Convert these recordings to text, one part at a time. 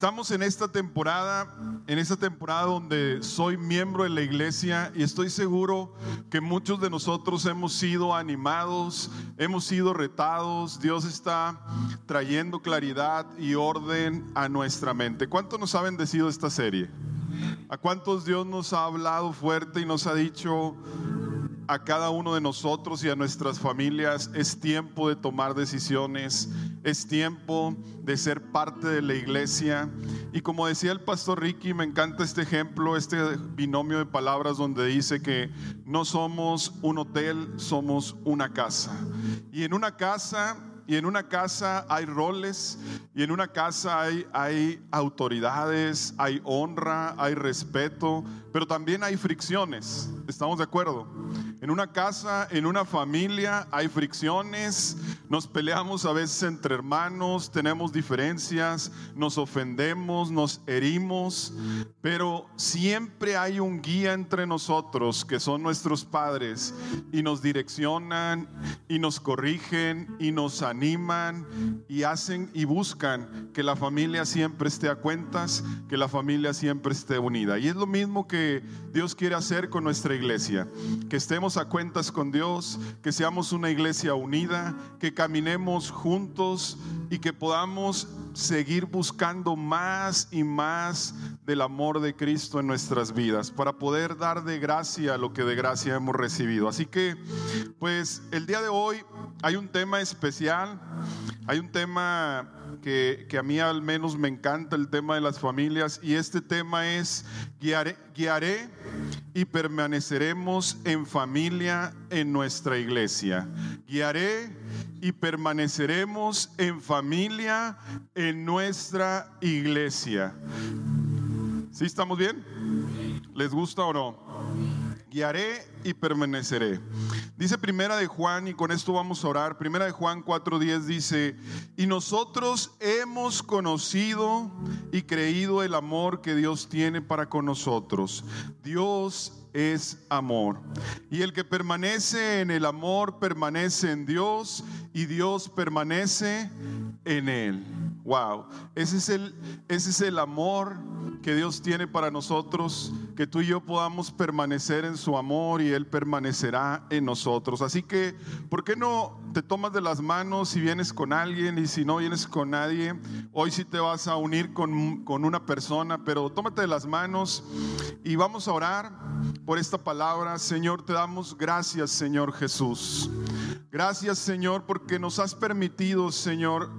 Estamos en esta temporada, en esta temporada donde soy miembro de la iglesia y estoy seguro que muchos de nosotros hemos sido animados, hemos sido retados, Dios está trayendo claridad y orden a nuestra mente. ¿Cuánto nos ha bendecido esta serie? ¿A cuántos Dios nos ha hablado fuerte y nos ha dicho, a cada uno de nosotros y a nuestras familias es tiempo de tomar decisiones, es tiempo de ser parte de la iglesia. Y como decía el pastor Ricky, me encanta este ejemplo, este binomio de palabras donde dice que no somos un hotel, somos una casa. Y en una casa y en una casa hay roles, y en una casa hay, hay autoridades, hay honra, hay respeto, pero también hay fricciones. ¿Estamos de acuerdo? En una casa, en una familia hay fricciones, nos peleamos a veces entre hermanos, tenemos diferencias, nos ofendemos, nos herimos, pero siempre hay un guía entre nosotros que son nuestros padres y nos direccionan y nos corrigen y nos animan y hacen y buscan que la familia siempre esté a cuentas, que la familia siempre esté unida. Y es lo mismo que Dios quiere hacer con nuestra iglesia, que estemos a cuentas con Dios, que seamos una iglesia unida, que caminemos juntos y que podamos seguir buscando más y más del amor de Cristo en nuestras vidas para poder dar de gracia lo que de gracia hemos recibido. Así que, pues el día de hoy hay un tema especial, hay un tema que, a mí al menos me encanta, el tema de las familias, y este tema es guiaré, guiaré y permaneceremos en familia en nuestra iglesia. Guiaré y permaneceremos en familia en nuestra iglesia. ¿Sí estamos bien? ¿Les gusta o no? Guiaré y permaneceré. Dice Primera de Juan, y con esto vamos a orar. Primera de Juan 4:10 dice, y nosotros hemos conocido y creído el amor que Dios tiene para con nosotros. Dios es amor. Y el que permanece en el amor permanece en Dios y Dios permanece en él. Wow, ese es el ese es el amor que Dios tiene para nosotros, que tú y yo podamos permanecer en su amor y él permanecerá en nosotros. Así que, ¿por qué no te tomas de las manos si vienes con alguien y si no vienes con nadie? Hoy sí te vas a unir con, con una persona, pero tómate de las manos y vamos a orar por esta palabra. Señor, te damos gracias, Señor Jesús. Gracias, Señor, porque nos has permitido, Señor,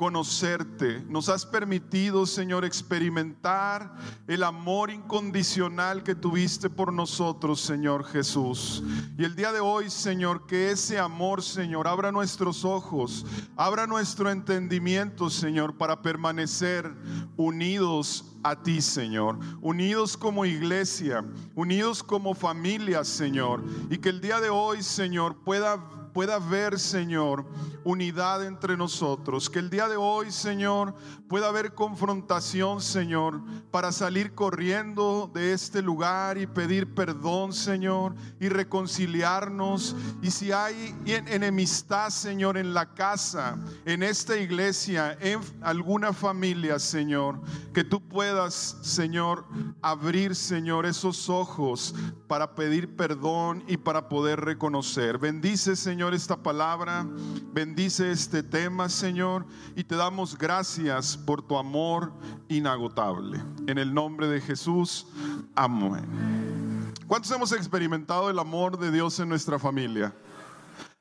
conocerte. Nos has permitido, Señor, experimentar el amor incondicional que tuviste por nosotros, Señor Jesús. Y el día de hoy, Señor, que ese amor, Señor, abra nuestros ojos, abra nuestro entendimiento, Señor, para permanecer unidos a ti, Señor. Unidos como iglesia, unidos como familia, Señor. Y que el día de hoy, Señor, pueda pueda haber, Señor, unidad entre nosotros. Que el día de hoy, Señor, pueda haber confrontación, Señor, para salir corriendo de este lugar y pedir perdón, Señor, y reconciliarnos. Y si hay enemistad, Señor, en la casa, en esta iglesia, en alguna familia, Señor, que tú puedas, Señor, abrir, Señor, esos ojos para pedir perdón y para poder reconocer. Bendice, Señor Señor, esta palabra. Bendice este tema, Señor. Y te damos gracias por tu amor inagotable. En el nombre de Jesús. Amén. ¿Cuántos hemos experimentado el amor de Dios en nuestra familia?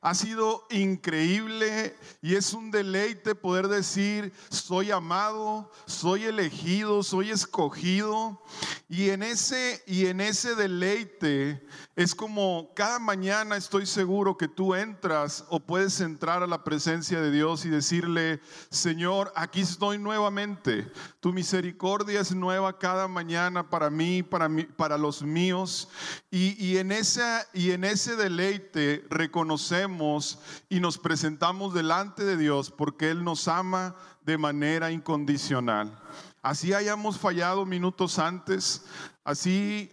Ha sido increíble y es un deleite poder decir, soy amado, soy elegido, soy escogido. Y en ese y en ese deleite es como cada mañana estoy seguro que tú entras o puedes entrar a la presencia de Dios y decirle, "Señor, aquí estoy nuevamente. Tu misericordia es nueva cada mañana para mí, para mí, para los míos." Y, y en esa y en ese deleite reconocemos y nos presentamos delante de Dios porque Él nos ama de manera incondicional. Así hayamos fallado minutos antes, así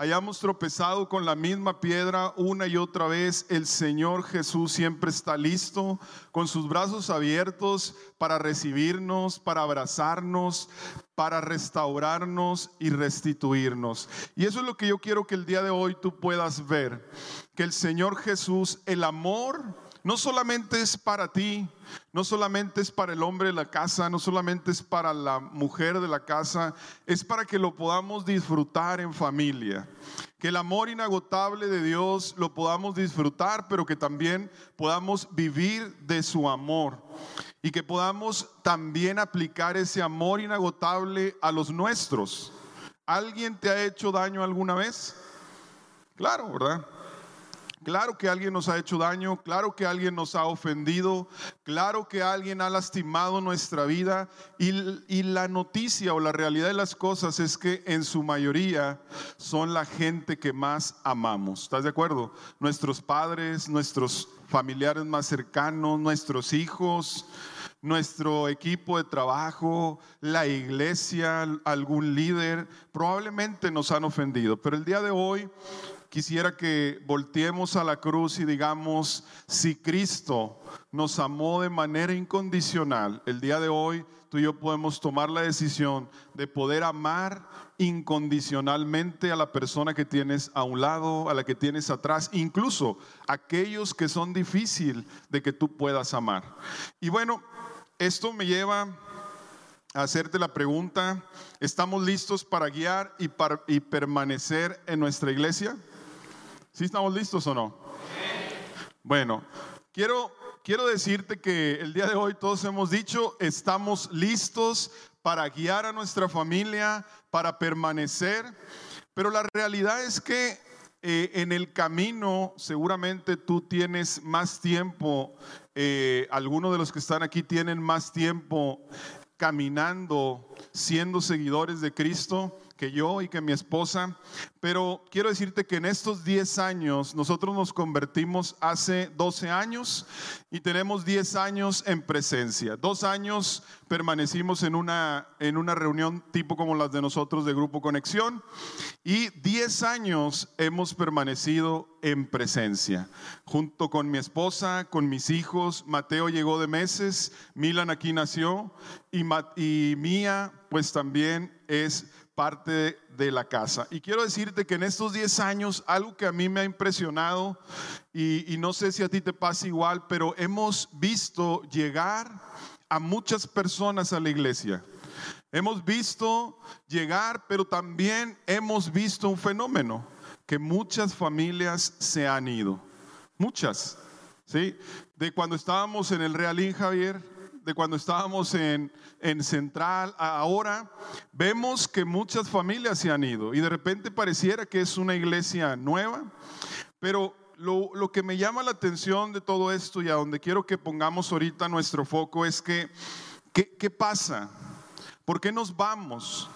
hayamos tropezado con la misma piedra una y otra vez, el Señor Jesús siempre está listo, con sus brazos abiertos para recibirnos, para abrazarnos, para restaurarnos y restituirnos. Y eso es lo que yo quiero que el día de hoy tú puedas ver, que el Señor Jesús, el amor, no solamente es para ti, no solamente es para el hombre de la casa, no solamente es para la mujer de la casa, es para que lo podamos disfrutar en familia. Que el amor inagotable de Dios lo podamos disfrutar, pero que también podamos vivir de su amor. Y que podamos también aplicar ese amor inagotable a los nuestros. ¿Alguien te ha hecho daño alguna vez? Claro, ¿verdad? Claro que alguien nos ha hecho daño, claro que alguien nos ha ofendido, claro que alguien ha lastimado nuestra vida y, la noticia o la realidad de las cosas es que en su mayoría son la gente que más amamos. ¿Estás de acuerdo? Nuestros padres, nuestros familiares más cercanos, nuestros hijos, nuestro equipo de trabajo, la iglesia, algún líder, probablemente nos han ofendido. Pero el día de hoy quisiera que volteemos a la cruz y digamos, si Cristo nos amó de manera incondicional, el día de hoy tú y yo podemos tomar la decisión de poder amar incondicionalmente a la persona que tienes a un lado, a la que tienes atrás, incluso aquellos que son difícil de que tú puedas amar. Y bueno, esto me lleva a hacerte la pregunta, ¿estamos listos para guiar y, y permanecer en nuestra iglesia? ¿Sí estamos listos o no? Bueno, quiero, quiero decirte que el día de hoy todos hemos dicho, estamos listos para guiar a nuestra familia, para permanecer, pero la realidad es que eh, en el camino seguramente tú tienes más tiempo, eh, algunos de los que están aquí tienen más tiempo caminando, siendo seguidores de Cristo que yo y que mi esposa, pero quiero decirte que en estos 10 años nosotros nos convertimos hace 12 años y tenemos 10 años en presencia. Dos años permanecimos en una, en una reunión tipo como las de nosotros de Grupo Conexión y 10 años hemos permanecido en presencia, junto con mi esposa, con mis hijos. Mateo llegó de meses, Milan aquí nació y, y Mía pues también es parte de la casa. Y quiero decirte que en estos 10 años, algo que a mí me ha impresionado, y, no sé si a ti te pasa igual, pero hemos visto llegar a muchas personas a la iglesia. Hemos visto llegar, pero también hemos visto un fenómeno, que muchas familias se han ido. Muchas. ¿Sí? De cuando estábamos en el Realín, Javier, de cuando estábamos en, en Central ahora, vemos que muchas familias se han ido y de repente pareciera que es una iglesia nueva, pero lo, lo, que me llama la atención de todo esto y a donde quiero que pongamos ahorita nuestro foco es que, ¿qué, qué pasa? ¿Por qué nos vamos?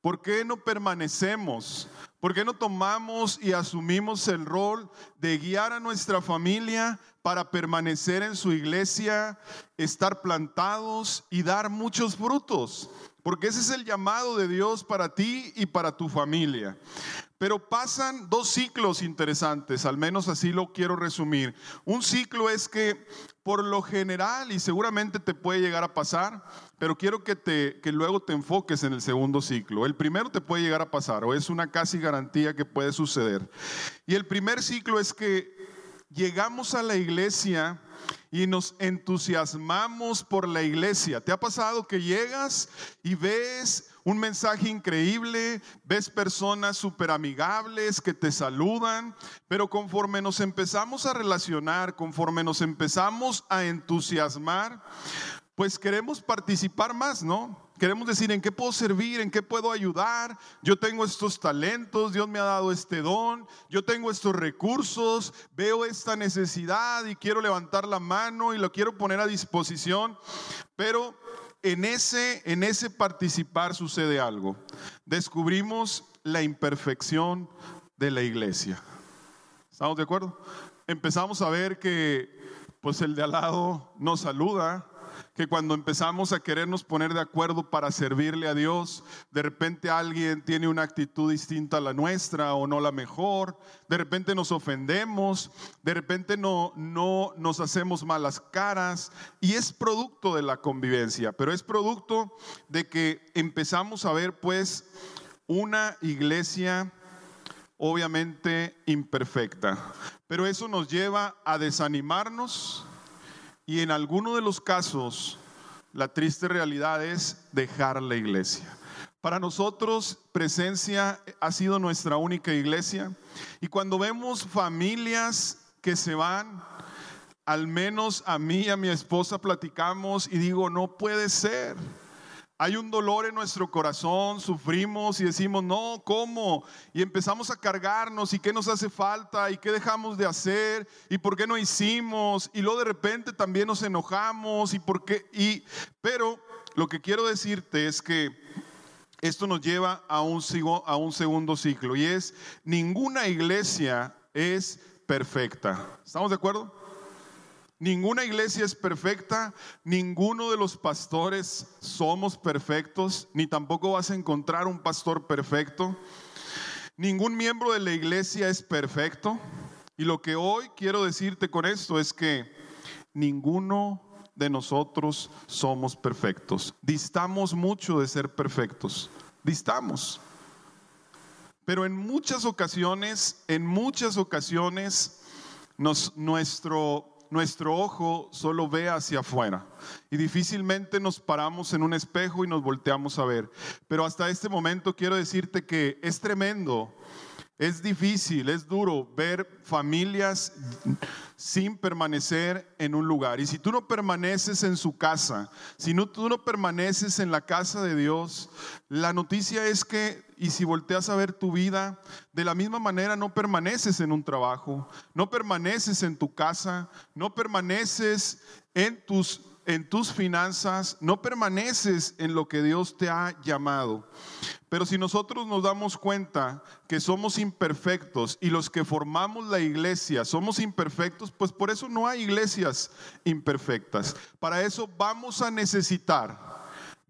¿Por qué no permanecemos? ¿Por qué no tomamos y asumimos el rol de guiar a nuestra familia para permanecer en su iglesia, estar plantados y dar muchos frutos? Porque ese es el llamado de Dios para ti y para tu familia. Pero pasan dos ciclos interesantes, al menos así lo quiero resumir. Un ciclo es que por lo general, y seguramente te puede llegar a pasar, pero quiero que, te, que luego te enfoques en el segundo ciclo. El primero te puede llegar a pasar, o es una casi garantía que puede suceder. Y el primer ciclo es que llegamos a la iglesia y nos entusiasmamos por la iglesia. ¿Te ha pasado que llegas y ves un mensaje increíble, ves personas súper amigables que te saludan, pero conforme nos empezamos a relacionar, conforme nos empezamos a entusiasmar, pues queremos participar más, ¿no? Queremos decir en qué puedo servir, en qué puedo ayudar. Yo tengo estos talentos, Dios me ha dado este don, yo tengo estos recursos, veo esta necesidad y quiero levantar la mano y lo quiero poner a disposición. Pero en ese, en ese participar sucede algo. Descubrimos la imperfección de la iglesia. ¿Estamos de acuerdo? Empezamos a ver que pues el de al lado nos saluda que cuando empezamos a querernos poner de acuerdo para servirle a Dios, de repente alguien tiene una actitud distinta a la nuestra o no la mejor, de repente nos ofendemos, de repente no, no nos hacemos malas caras y es producto de la convivencia, pero es producto de que empezamos a ver pues una iglesia obviamente imperfecta, pero eso nos lleva a desanimarnos y en alguno de los casos la triste realidad es dejar la iglesia. Para nosotros, presencia ha sido nuestra única iglesia. Y cuando vemos familias que se van, al menos a mí y a mi esposa platicamos y digo, no puede ser. Hay un dolor en nuestro corazón, sufrimos y decimos, no, ¿cómo? Y empezamos a cargarnos y qué nos hace falta y qué dejamos de hacer y por qué no hicimos. Y luego de repente también nos enojamos y por qué. Y, pero lo que quiero decirte es que esto nos lleva a un, a un segundo ciclo y es, ninguna iglesia es perfecta. ¿Estamos de acuerdo? Ninguna iglesia es perfecta, ninguno de los pastores somos perfectos, ni tampoco vas a encontrar un pastor perfecto. Ningún miembro de la iglesia es perfecto. Y lo que hoy quiero decirte con esto es que ninguno de nosotros somos perfectos. Distamos mucho de ser perfectos. Distamos. Pero en muchas ocasiones, en muchas ocasiones, nos, nuestro nuestro ojo solo ve hacia afuera y difícilmente nos paramos en un espejo y nos volteamos a ver. Pero hasta este momento quiero decirte que es tremendo es difícil, es duro ver familias sin permanecer en un lugar. Y si tú no permaneces en su casa, si no, tú no permaneces en la casa de Dios, la noticia es que, y si volteas a ver tu vida, de la misma manera no permaneces en un trabajo, no permaneces en tu casa, no permaneces en tus en tus finanzas, no permaneces en lo que Dios te ha llamado. Pero si nosotros nos damos cuenta que somos imperfectos y los que formamos la iglesia somos imperfectos, pues por eso no hay iglesias imperfectas. Para eso vamos a necesitar,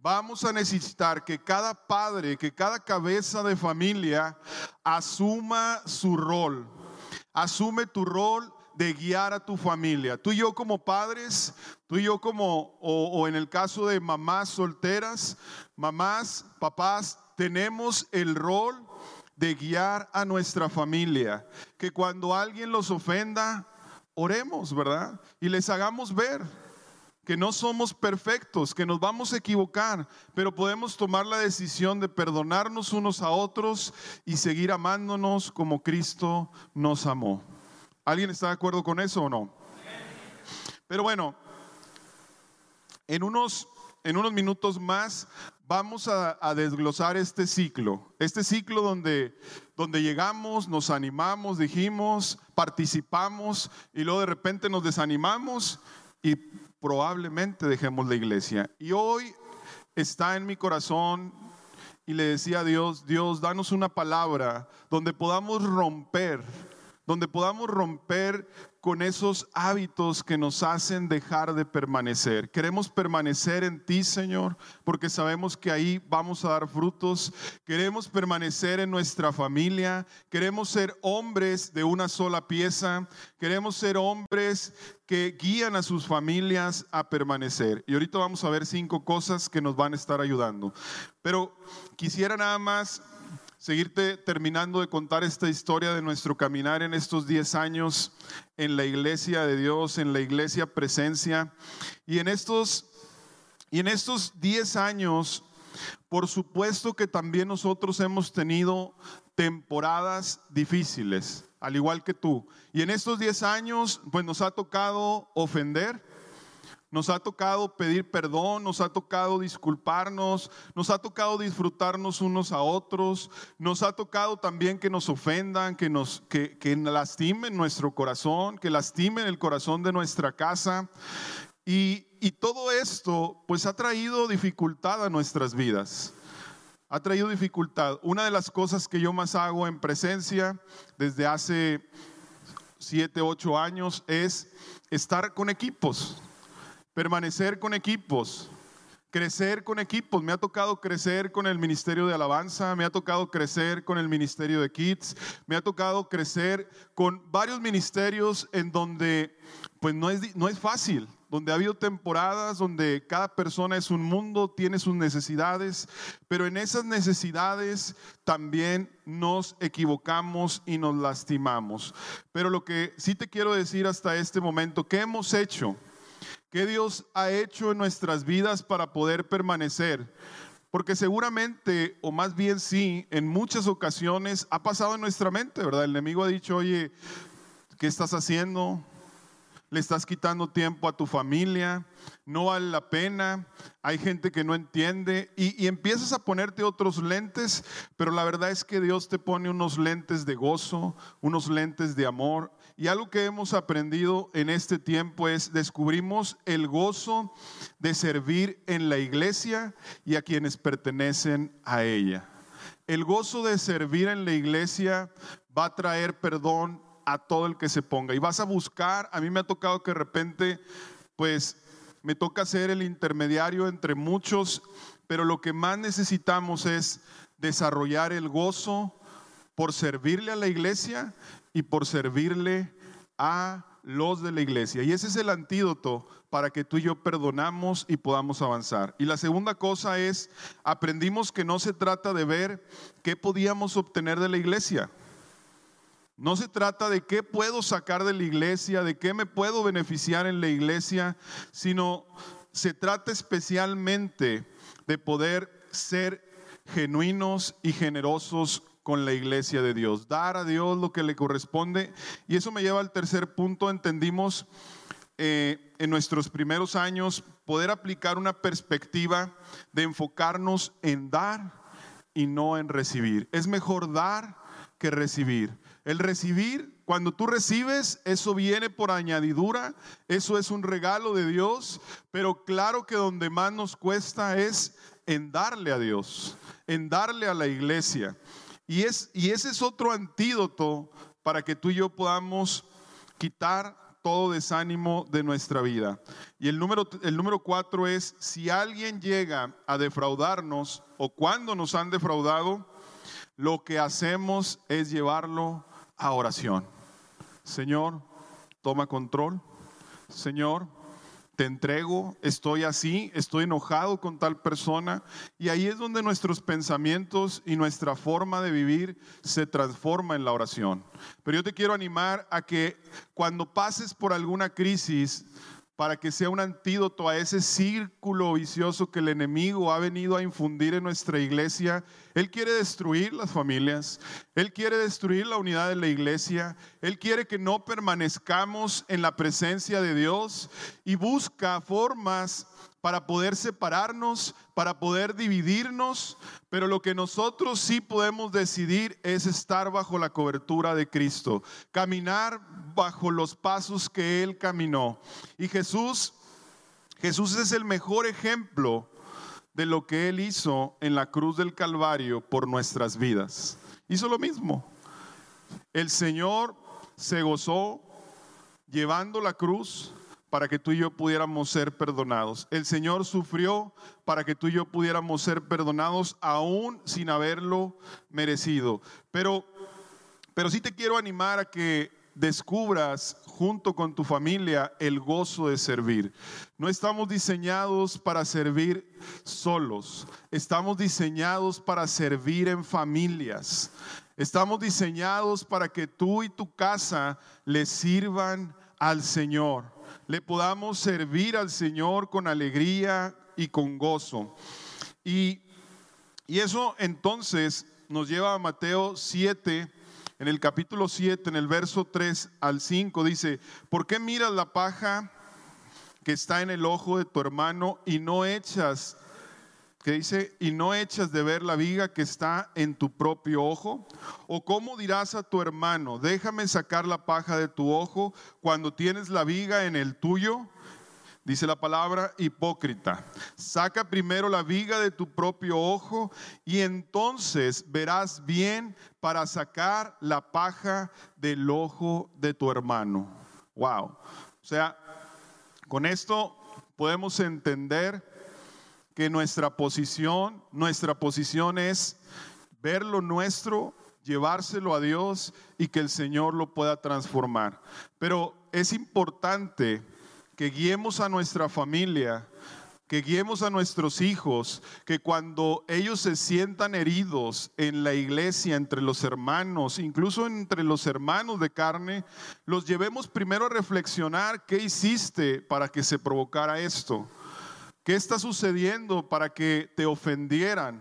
vamos a necesitar que cada padre, que cada cabeza de familia asuma su rol. Asume tu rol de guiar a tu familia. Tú y yo como padres, tú y yo como, o, en el caso de mamás solteras, mamás, papás, tenemos el rol de guiar a nuestra familia. Que cuando alguien los ofenda, oremos, ¿verdad? Y les hagamos ver que no somos perfectos, que nos vamos a equivocar, pero podemos tomar la decisión de perdonarnos unos a otros y seguir amándonos como Cristo nos amó. ¿Alguien está de acuerdo con eso o no? Pero bueno, en unos, en unos minutos más vamos a, desglosar este ciclo. Este ciclo donde, donde llegamos, nos animamos, dijimos, participamos y luego de repente nos desanimamos y probablemente dejemos la iglesia. Y hoy está en mi corazón y le decía a Dios, Dios, danos una palabra donde podamos romper donde podamos romper con esos hábitos que nos hacen dejar de permanecer. Queremos permanecer en ti, Señor, porque sabemos que ahí vamos a dar frutos. Queremos permanecer en nuestra familia. Queremos ser hombres de una sola pieza. Queremos ser hombres que guían a sus familias a permanecer. Y ahorita vamos a ver cinco cosas que nos van a estar ayudando. Pero quisiera nada más seguirte terminando de contar esta historia de nuestro caminar en estos 10 años en la iglesia de Dios, en la iglesia presencia. Y en estos, y en estos 10 años, por supuesto que también nosotros hemos tenido temporadas difíciles, al igual que tú. Y en estos 10 años, pues nos ha tocado ofender, nos ha tocado pedir perdón, nos ha tocado disculparnos, nos ha tocado disfrutarnos unos a otros, nos ha tocado también que nos ofendan, que nos que, que lastimen nuestro corazón, que lastimen el corazón de nuestra casa. Y, y todo esto pues ha traído dificultad a nuestras vidas. Ha traído dificultad. Una de las cosas que yo más hago en presencia desde hace siete, ocho años es estar con equipos permanecer con equipos, crecer con equipos. Me ha tocado crecer con el Ministerio de Alabanza, me ha tocado crecer con el Ministerio de Kids, me ha tocado crecer con varios ministerios en donde pues no es, no es fácil, donde ha habido temporadas donde cada persona es un mundo, tiene sus necesidades, pero en esas necesidades también nos equivocamos y nos lastimamos. Pero lo que sí te quiero decir hasta este momento, ¿qué hemos hecho? ¿Qué Dios ha hecho en nuestras vidas para poder permanecer? Porque seguramente, o más bien sí, en muchas ocasiones ha pasado en nuestra mente, ¿verdad? El enemigo ha dicho, oye, ¿qué estás haciendo? le estás quitando tiempo a tu familia, no vale la pena, hay gente que no entiende y, empiezas a ponerte otros lentes, pero la verdad es que Dios te pone unos lentes de gozo, unos lentes de amor. Y algo que hemos aprendido en este tiempo es descubrimos el gozo de servir en la iglesia y a quienes pertenecen a ella. El gozo de servir en la iglesia va a traer perdón a todo el que se ponga. Y vas a buscar, a mí me ha tocado que de repente, pues me toca ser el intermediario entre muchos, pero lo que más necesitamos es desarrollar el gozo por servirle a la iglesia y por servirle a los de la iglesia. Y ese es el antídoto para que tú y yo perdonamos y podamos avanzar. Y la segunda cosa es, aprendimos que no se trata de ver qué podíamos obtener de la iglesia. No se trata de qué puedo sacar de la iglesia, de qué me puedo beneficiar en la iglesia, sino se trata especialmente de poder ser genuinos y generosos con la iglesia de Dios, dar a Dios lo que le corresponde. Y eso me lleva al tercer punto, entendimos eh, en nuestros primeros años poder aplicar una perspectiva de enfocarnos en dar y no en recibir. Es mejor dar que recibir. El recibir, cuando tú recibes, eso viene por añadidura, eso es un regalo de Dios, pero claro que donde más nos cuesta es en darle a Dios, en darle a la iglesia. Y, es, y ese es otro antídoto para que tú y yo podamos quitar todo desánimo de nuestra vida. Y el número, el número cuatro es, si alguien llega a defraudarnos o cuando nos han defraudado, lo que hacemos es llevarlo a oración. Señor, toma control. Señor, te entrego, estoy así, estoy enojado con tal persona. Y ahí es donde nuestros pensamientos y nuestra forma de vivir se transforma en la oración. Pero yo te quiero animar a que cuando pases por alguna crisis, para que sea un antídoto a ese círculo vicioso que el enemigo ha venido a infundir en nuestra iglesia. Él quiere destruir las familias, Él quiere destruir la unidad de la iglesia, Él quiere que no permanezcamos en la presencia de Dios y busca formas para poder separarnos, para poder dividirnos, pero lo que nosotros sí podemos decidir es estar bajo la cobertura de Cristo, caminar bajo los pasos que Él caminó. Y Jesús, Jesús es el mejor ejemplo de lo que Él hizo en la cruz del Calvario por nuestras vidas. Hizo lo mismo. El Señor se gozó llevando la cruz para que tú y yo pudiéramos ser perdonados. El Señor sufrió para que tú y yo pudiéramos ser perdonados aún sin haberlo merecido. Pero, pero sí te quiero animar a que descubras junto con tu familia el gozo de servir. No estamos diseñados para servir solos, estamos diseñados para servir en familias. Estamos diseñados para que tú y tu casa le sirvan al Señor le podamos servir al Señor con alegría y con gozo. Y, y eso entonces nos lleva a Mateo 7, en el capítulo 7, en el verso 3 al 5, dice, ¿por qué miras la paja que está en el ojo de tu hermano y no echas que dice, y no echas de ver la viga que está en tu propio ojo? ¿O cómo dirás a tu hermano, déjame sacar la paja de tu ojo cuando tienes la viga en el tuyo? Dice la palabra hipócrita. Saca primero la viga de tu propio ojo y entonces verás bien para sacar la paja del ojo de tu hermano. Wow. O sea, con esto podemos entender que nuestra posición, nuestra posición es ver lo nuestro, llevárselo a Dios y que el Señor lo pueda transformar. Pero es importante que guiemos a nuestra familia, que guiemos a nuestros hijos, que cuando ellos se sientan heridos en la iglesia, entre los hermanos, incluso entre los hermanos de carne, los llevemos primero a reflexionar qué hiciste para que se provocara esto. ¿Qué está sucediendo para que te ofendieran?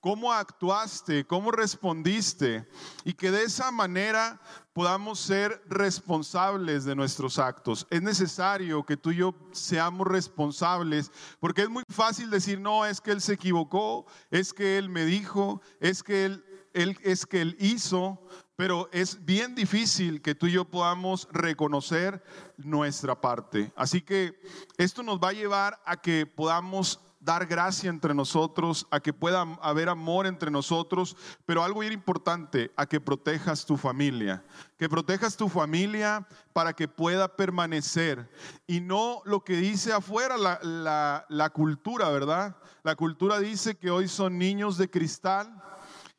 ¿Cómo actuaste? ¿Cómo respondiste? Y que de esa manera podamos ser responsables de nuestros actos. Es necesario que tú y yo seamos responsables, porque es muy fácil decir, no, es que él se equivocó, es que él me dijo, es que él, es que él hizo, pero es bien difícil que tú y yo podamos reconocer nuestra parte. Así que esto nos va a llevar a que podamos dar gracia entre nosotros, a que pueda haber amor entre nosotros, pero algo bien importante, a que protejas tu familia, que protejas tu familia para que pueda permanecer y no lo que dice afuera la, la, la cultura, ¿verdad? La cultura dice que hoy son niños de cristal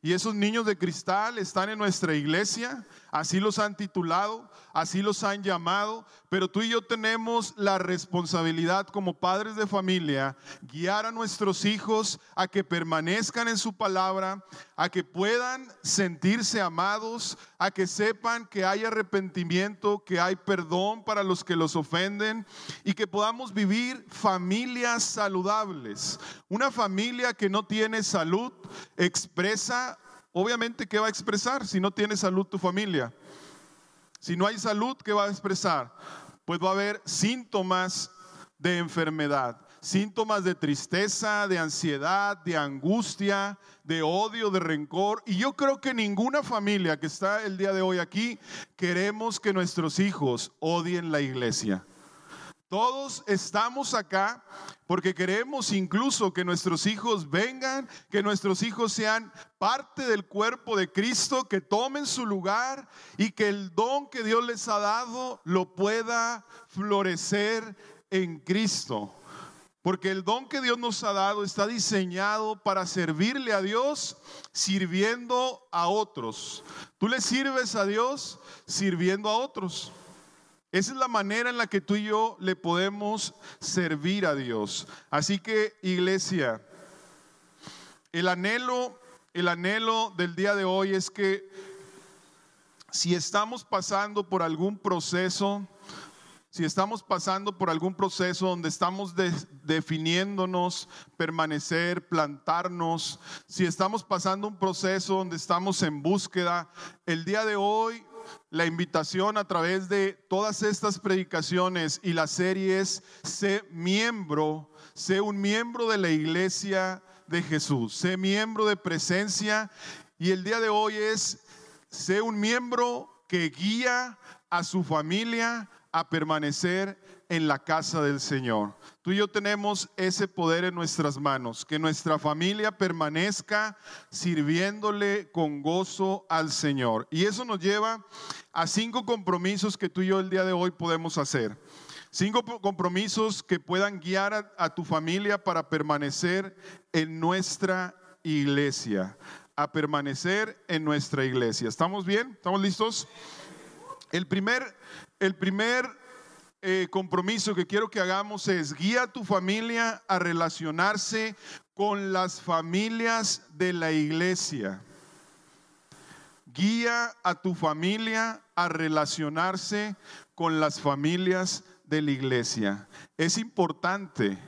y esos niños de cristal están en nuestra iglesia, así los han titulado, así los han llamado, pero tú y yo tenemos la responsabilidad como padres de familia, guiar a nuestros hijos a que permanezcan en su palabra, a que puedan sentirse amados, a que sepan que hay arrepentimiento, que hay perdón para los que los ofenden y que podamos vivir familias saludables. Una familia que no tiene salud expresa Obviamente, ¿qué va a expresar si no tiene salud tu familia? Si no hay salud, ¿qué va a expresar? Pues va a haber síntomas de enfermedad, síntomas de tristeza, de ansiedad, de angustia, de odio, de rencor. Y yo creo que ninguna familia que está el día de hoy aquí queremos que nuestros hijos odien la iglesia. Todos estamos acá porque queremos incluso que nuestros hijos vengan, que nuestros hijos sean parte del cuerpo de Cristo, que tomen su lugar y que el don que Dios les ha dado lo pueda florecer en Cristo. Porque el don que Dios nos ha dado está diseñado para servirle a Dios sirviendo a otros. Tú le sirves a Dios sirviendo a otros. Esa es la manera en la que tú y yo le podemos servir a Dios. Así que, iglesia, el anhelo, el anhelo del día de hoy es que si estamos pasando por algún proceso, si estamos pasando por algún proceso donde estamos definiéndonos, permanecer, plantarnos, si estamos pasando un proceso donde estamos en búsqueda, el día de hoy la invitación a través de todas estas predicaciones y las series, sé miembro, sé un miembro de la iglesia de Jesús, sé miembro de presencia y el día de hoy es, sé un miembro que guía a su familia a permanecer en la casa del Señor. Tú y yo tenemos ese poder en nuestras manos, que nuestra familia permanezca sirviéndole con gozo al Señor. Y eso nos lleva a cinco compromisos que tú y yo el día de hoy podemos hacer. Cinco compromisos que puedan guiar a, tu familia para permanecer en nuestra iglesia, a permanecer en nuestra iglesia. ¿Estamos bien? ¿Estamos listos? El primer, el primer eh, compromiso que quiero que hagamos es guía a tu familia a relacionarse con las familias de la iglesia. Guía a tu familia a relacionarse con las familias de la iglesia. Es importante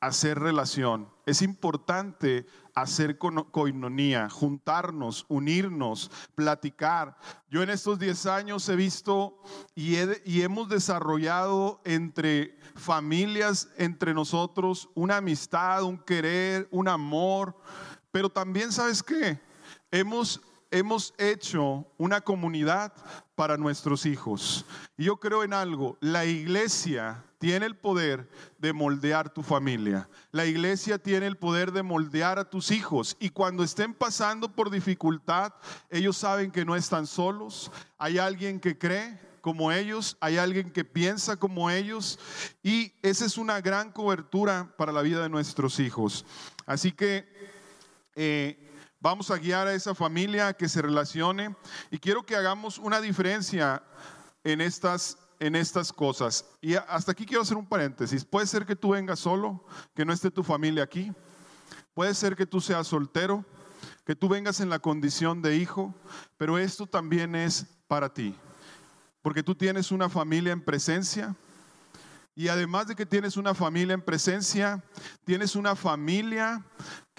hacer relación. Es importante hacer coinonía, juntarnos, unirnos, platicar. Yo en estos 10 años he visto y, y, hemos desarrollado entre familias, entre nosotros, una amistad, un querer, un amor. Pero también, ¿sabes qué? Hemos hemos hecho una comunidad para nuestros hijos. Y yo creo en algo, la iglesia tiene el poder de moldear tu familia. La iglesia tiene el poder de moldear a tus hijos. Y cuando estén pasando por dificultad, ellos saben que no están solos. Hay alguien que cree, como ellos, hay alguien que piensa como ellos y esa es una gran cobertura para la vida de nuestros hijos. Así que eh, vamos a guiar a esa familia a que se relacione y quiero que hagamos una diferencia en estas en estas cosas. Y hasta aquí quiero hacer un paréntesis. Puede ser que tú vengas solo, que no esté tu familia aquí. Puede ser que tú seas soltero, que tú vengas en la condición de hijo, pero esto también es para ti. Porque tú tienes una familia en presencia. Y además de que tienes una familia en presencia, tienes una familia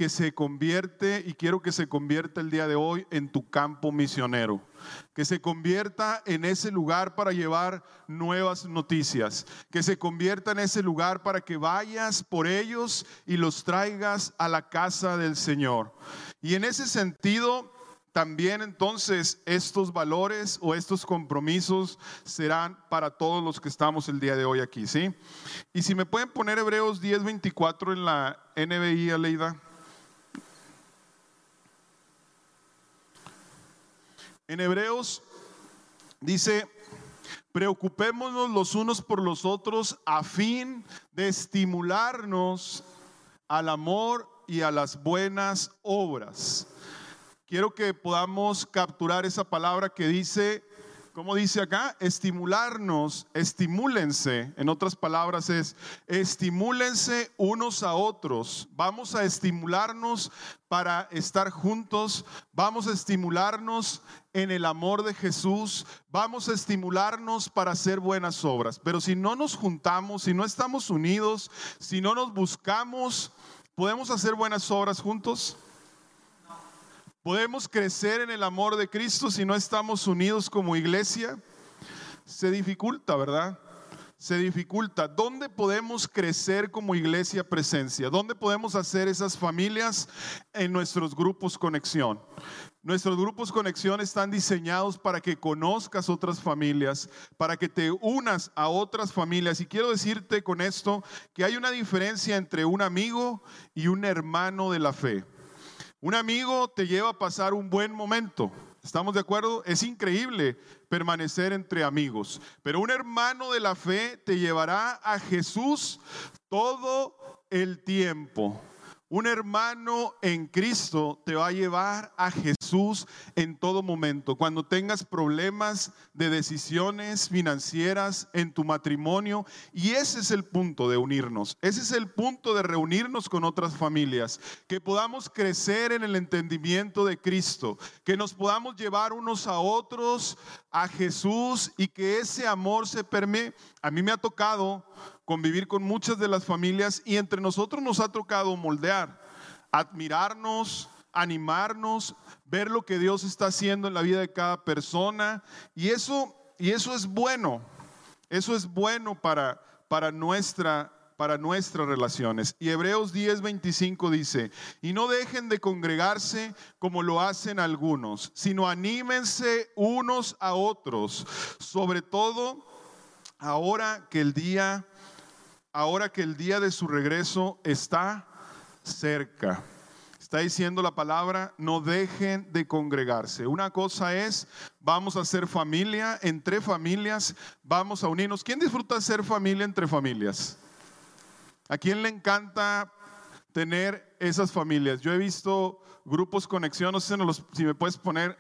que se convierte, y quiero que se convierta el día de hoy, en tu campo misionero que se convierta en ese lugar para llevar nuevas noticias, que se convierta en ese lugar para que vayas por ellos y los traigas a la casa del Señor. Y en ese sentido, también entonces estos valores o estos compromisos serán para todos los que estamos el día de hoy aquí, ¿sí? Y si me pueden poner Hebreos 10:24 en la NBI, Aleida. En Hebreos dice, preocupémonos los unos por los otros a fin de estimularnos al amor y a las buenas obras. Quiero que podamos capturar esa palabra que dice ¿cómo dice acá? Estimularnos, estimúlense. En otras palabras es, estimúlense unos a otros. Vamos a estimularnos para estar juntos. Vamos a estimularnos en el amor de Jesús. Vamos a estimularnos para hacer buenas obras. Pero si no nos juntamos, si no estamos unidos, si no nos buscamos, ¿podemos hacer buenas obras juntos? ¿Podemos crecer en el amor de Cristo si no estamos unidos como iglesia? Se dificulta, ¿verdad? Se dificulta. ¿Dónde podemos crecer como iglesia presencia? ¿Dónde podemos hacer esas familias en nuestros grupos conexión? Nuestros grupos conexión están diseñados para que conozcas otras familias, para que te unas a otras familias. Y quiero decirte con esto que hay una diferencia entre un amigo y un hermano de la fe. Un amigo te lleva a pasar un buen momento. ¿Estamos de acuerdo? Es increíble permanecer entre amigos. Pero un hermano de la fe te llevará a Jesús todo el tiempo. Un hermano en Cristo te va a llevar a Jesús en todo momento. Cuando tengas problemas de decisiones financieras en tu matrimonio, y ese es el punto de unirnos, ese es el punto de reunirnos con otras familias, que podamos crecer en el entendimiento de Cristo, que nos podamos llevar unos a otros a Jesús y que ese amor se permee. A mí me ha tocado convivir con muchas de las familias y entre nosotros nos ha tocado moldear, admirarnos, animarnos, ver lo que Dios está haciendo en la vida de cada persona y eso y eso es bueno. Eso es bueno para para nuestra para nuestras relaciones. Y Hebreos 10:25 dice, y no dejen de congregarse como lo hacen algunos, sino anímense unos a otros, sobre todo ahora que el día ahora que el día de su regreso está cerca. Está diciendo la palabra, no dejen de congregarse. Una cosa es, vamos a ser familia, entre familias, vamos a unirnos. ¿Quién disfruta ser familia entre familias? ¿A quién le encanta tener esas familias? Yo he visto grupos conexión, no sé si me puedes poner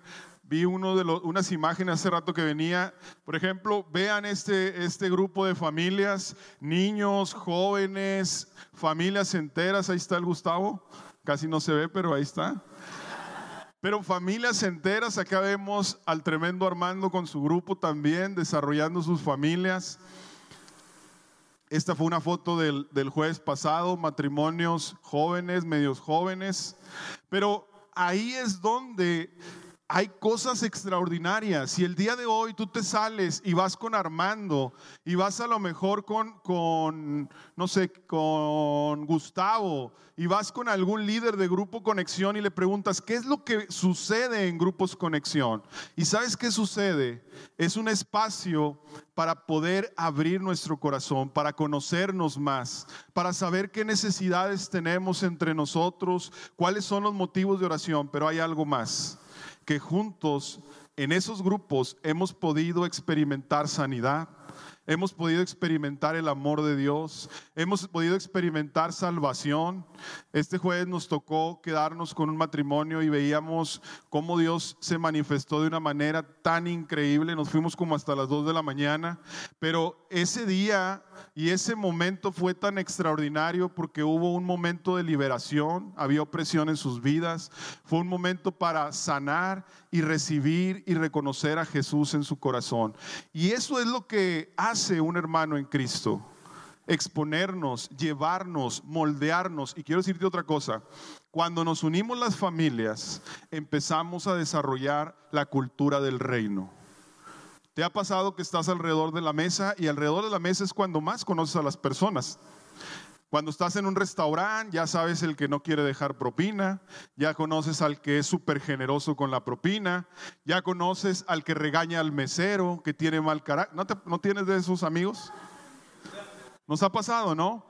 vi uno de los, unas imágenes hace rato que venía. Por ejemplo, vean este, este grupo de familias, niños, jóvenes, familias enteras. Ahí está el Gustavo. Casi no se ve, pero ahí está. Pero familias enteras, acá vemos al tremendo Armando con su grupo también, desarrollando sus familias. Esta fue una foto del, del jueves pasado, matrimonios jóvenes, medios jóvenes. Pero ahí es donde hay cosas extraordinarias. Si el día de hoy tú te sales y vas con Armando y vas a lo mejor con, con, no sé, con Gustavo y vas con algún líder de Grupo Conexión y le preguntas, ¿qué es lo que sucede en Grupos Conexión? Y sabes qué sucede? Es un espacio para poder abrir nuestro corazón, para conocernos más, para saber qué necesidades tenemos entre nosotros, cuáles son los motivos de oración, pero hay algo más que juntos en esos grupos hemos podido experimentar sanidad, hemos podido experimentar el amor de Dios, hemos podido experimentar salvación. Este jueves nos tocó quedarnos con un matrimonio y veíamos cómo Dios se manifestó de una manera tan increíble. Nos fuimos como hasta las 2 de la mañana, pero ese día y ese momento fue tan extraordinario porque hubo un momento de liberación, había opresión en sus vidas, fue un momento para sanar y recibir y reconocer a Jesús en su corazón. Y eso es lo que hace un hermano en Cristo exponernos, llevarnos, moldearnos. Y quiero decirte otra cosa, cuando nos unimos las familias, empezamos a desarrollar la cultura del reino. ¿Te ha pasado que estás alrededor de la mesa y alrededor de la mesa es cuando más conoces a las personas? Cuando estás en un restaurante, ya sabes el que no quiere dejar propina, ya conoces al que es súper generoso con la propina, ya conoces al que regaña al mesero, que tiene mal carácter. ¿No, ¿No tienes de esos amigos? Nos ha pasado, ¿no?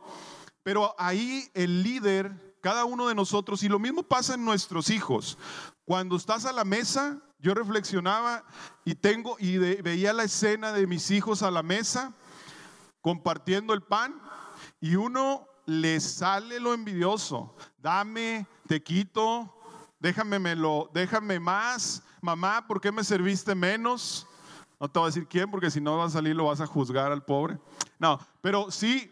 Pero ahí el líder, cada uno de nosotros, y lo mismo pasa en nuestros hijos. Cuando estás a la mesa, yo reflexionaba y tengo y veía la escena de mis hijos a la mesa compartiendo el pan y uno le sale lo envidioso. Dame, te quito, déjame me lo, déjame más. Mamá, ¿por qué me serviste menos? No te voy a decir quién, porque si no va a salir lo vas a juzgar al pobre. No, pero sí,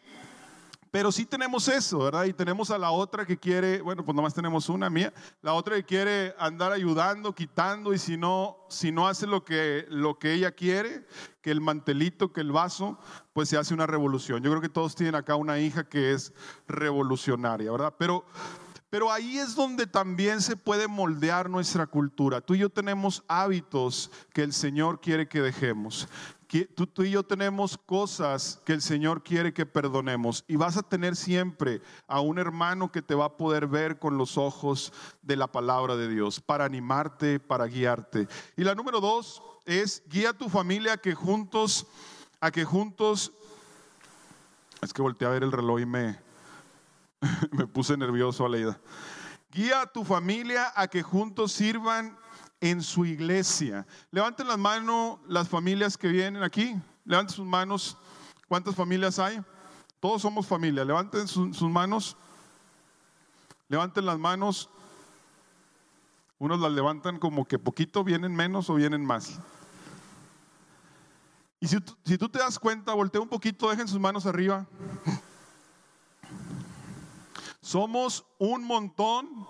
pero sí tenemos eso, ¿verdad? Y tenemos a la otra que quiere, bueno, pues nomás tenemos una mía, la otra que quiere andar ayudando, quitando, y si no, si no hace lo que, lo que ella quiere, que el mantelito, que el vaso, pues se hace una revolución. Yo creo que todos tienen acá una hija que es revolucionaria, ¿verdad? Pero, pero ahí es donde también se puede moldear nuestra cultura. Tú y yo tenemos hábitos que el Señor quiere que dejemos tú, y yo tenemos cosas que el Señor quiere que perdonemos y vas a tener siempre a un hermano que te va a poder ver con los ojos de la palabra de Dios para animarte, para guiarte. Y la número dos es guía a tu familia a que juntos, a que juntos, es que volteé a ver el reloj y me, me puse nervioso a la Guía a tu familia a que juntos sirvan en su iglesia. Levanten las manos las familias que vienen aquí. Levanten sus manos. ¿Cuántas familias hay? Todos somos familia. Levanten sus manos. Levanten las manos. Unos las levantan como que poquito, vienen menos o vienen más. Y si, si tú te das cuenta, voltea un poquito, dejen sus manos arriba. Somos un montón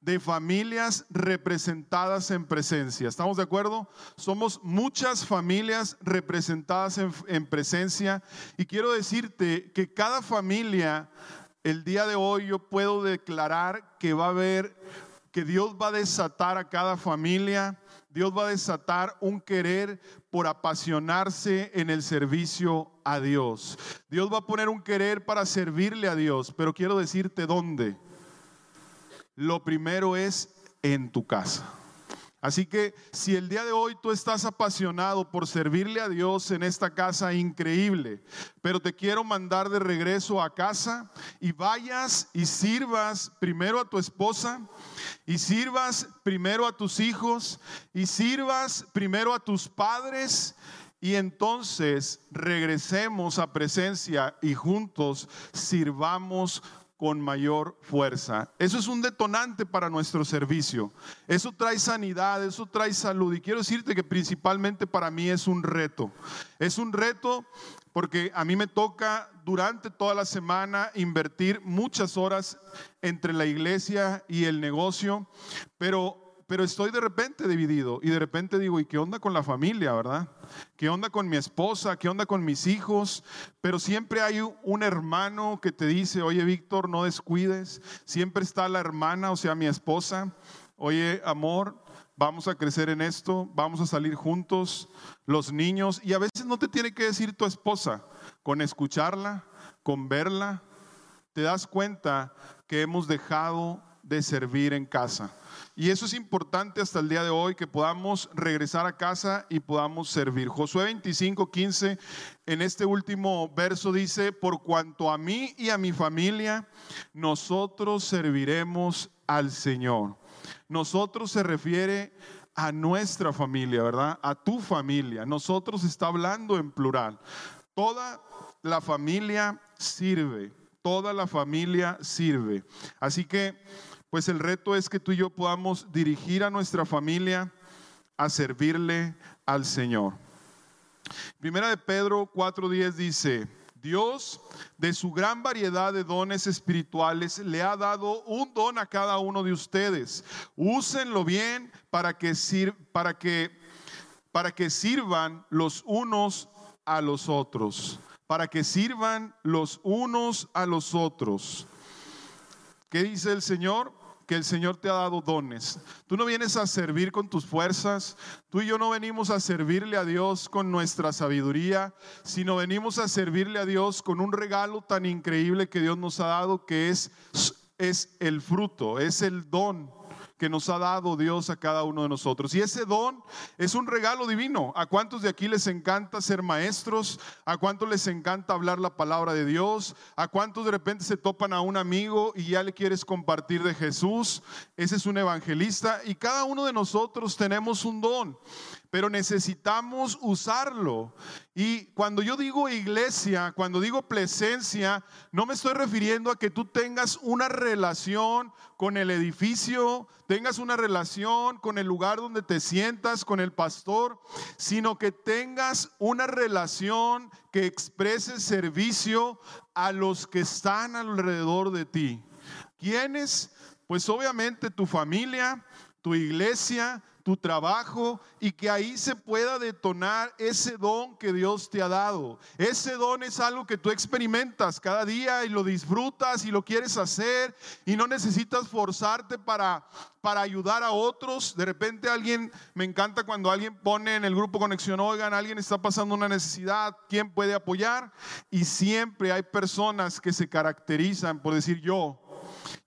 de familias representadas en presencia. ¿Estamos de acuerdo? Somos muchas familias representadas en, presencia y quiero decirte que cada familia, el día de hoy yo puedo declarar que va a haber, que Dios va a desatar a cada familia. Dios va a desatar un querer por apasionarse en el servicio a Dios. Dios va a poner un querer para servirle a Dios, pero quiero decirte dónde lo primero es en tu casa. Así que si el día de hoy tú estás apasionado por servirle a Dios en esta casa increíble, pero te quiero mandar de regreso a casa y vayas y sirvas primero a tu esposa y sirvas primero a tus hijos y sirvas primero a tus padres y entonces regresemos a presencia y juntos sirvamos con mayor fuerza. Eso es un detonante para nuestro servicio. Eso trae sanidad, eso trae salud. Y quiero decirte que principalmente para mí es un reto. Es un reto porque a mí me toca durante toda la semana invertir muchas horas entre la iglesia y el negocio, pero pero estoy de repente dividido y de repente digo, ¿y qué onda con la familia, verdad? ¿Qué onda con mi esposa? ¿Qué onda con mis hijos? Pero siempre hay un hermano que te dice, oye Víctor, no descuides. Siempre está la hermana, o sea, mi esposa, oye amor, vamos a crecer en esto, vamos a salir juntos, los niños. Y a veces no te tiene que decir tu esposa, con escucharla, con verla, te das cuenta que hemos dejado de servir en casa. Y eso es importante hasta el día de hoy, que podamos regresar a casa y podamos servir. Josué 25, 15, en este último verso dice, por cuanto a mí y a mi familia, nosotros serviremos al Señor. Nosotros se refiere a nuestra familia, ¿verdad? A tu familia. Nosotros está hablando en plural. Toda la familia sirve, toda la familia sirve. Así que, pues el reto es que tú y yo podamos dirigir a nuestra familia a servirle al Señor. Primera de Pedro 4:10 dice, Dios, de su gran variedad de dones espirituales, le ha dado un don a cada uno de ustedes. Úsenlo bien para que, para que, para que sirvan los unos a los otros. Para que sirvan los unos a los otros. ¿Qué dice el Señor? Que el Señor te ha dado dones. Tú no vienes a servir con tus fuerzas, tú y yo no venimos a servirle a Dios con nuestra sabiduría, sino venimos a servirle a Dios con un regalo tan increíble que Dios nos ha dado, que es, es el fruto, es el don que nos ha dado Dios a cada uno de nosotros. Y ese don es un regalo divino. ¿A cuántos de aquí les encanta ser maestros? ¿A cuántos les encanta hablar la palabra de Dios? ¿A cuántos de repente se topan a un amigo y ya le quieres compartir de Jesús? Ese es un evangelista y cada uno de nosotros tenemos un don pero necesitamos usarlo. Y cuando yo digo iglesia, cuando digo presencia, no me estoy refiriendo a que tú tengas una relación con el edificio, tengas una relación con el lugar donde te sientas, con el pastor, sino que tengas una relación que exprese servicio a los que están alrededor de ti. ¿Quiénes? Pues obviamente tu familia, tu iglesia, tu trabajo y que ahí se pueda detonar ese don que Dios te ha dado. Ese don es algo que tú experimentas cada día y lo disfrutas y lo quieres hacer y no necesitas forzarte para, para ayudar a otros. De repente alguien, me encanta cuando alguien pone en el grupo conexión, oigan, alguien está pasando una necesidad, ¿quién puede apoyar? Y siempre hay personas que se caracterizan por decir yo,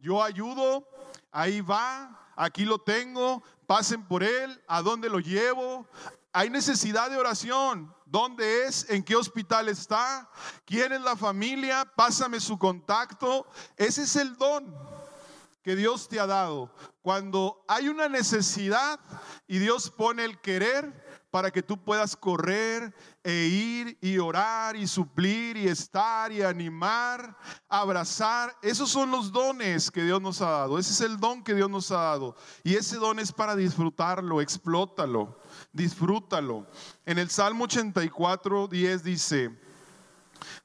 yo ayudo, ahí va, aquí lo tengo, pasen por él, ¿a dónde lo llevo? Hay necesidad de oración. ¿Dónde es? ¿En qué hospital está? ¿Quién es la familia? Pásame su contacto. Ese es el don que Dios te ha dado. Cuando hay una necesidad y Dios pone el querer, para que tú puedas correr e ir y orar y suplir y estar y animar, abrazar. Esos son los dones que Dios nos ha dado. Ese es el don que Dios nos ha dado. Y ese don es para disfrutarlo, explótalo, disfrútalo. En el Salmo 84, 10 dice,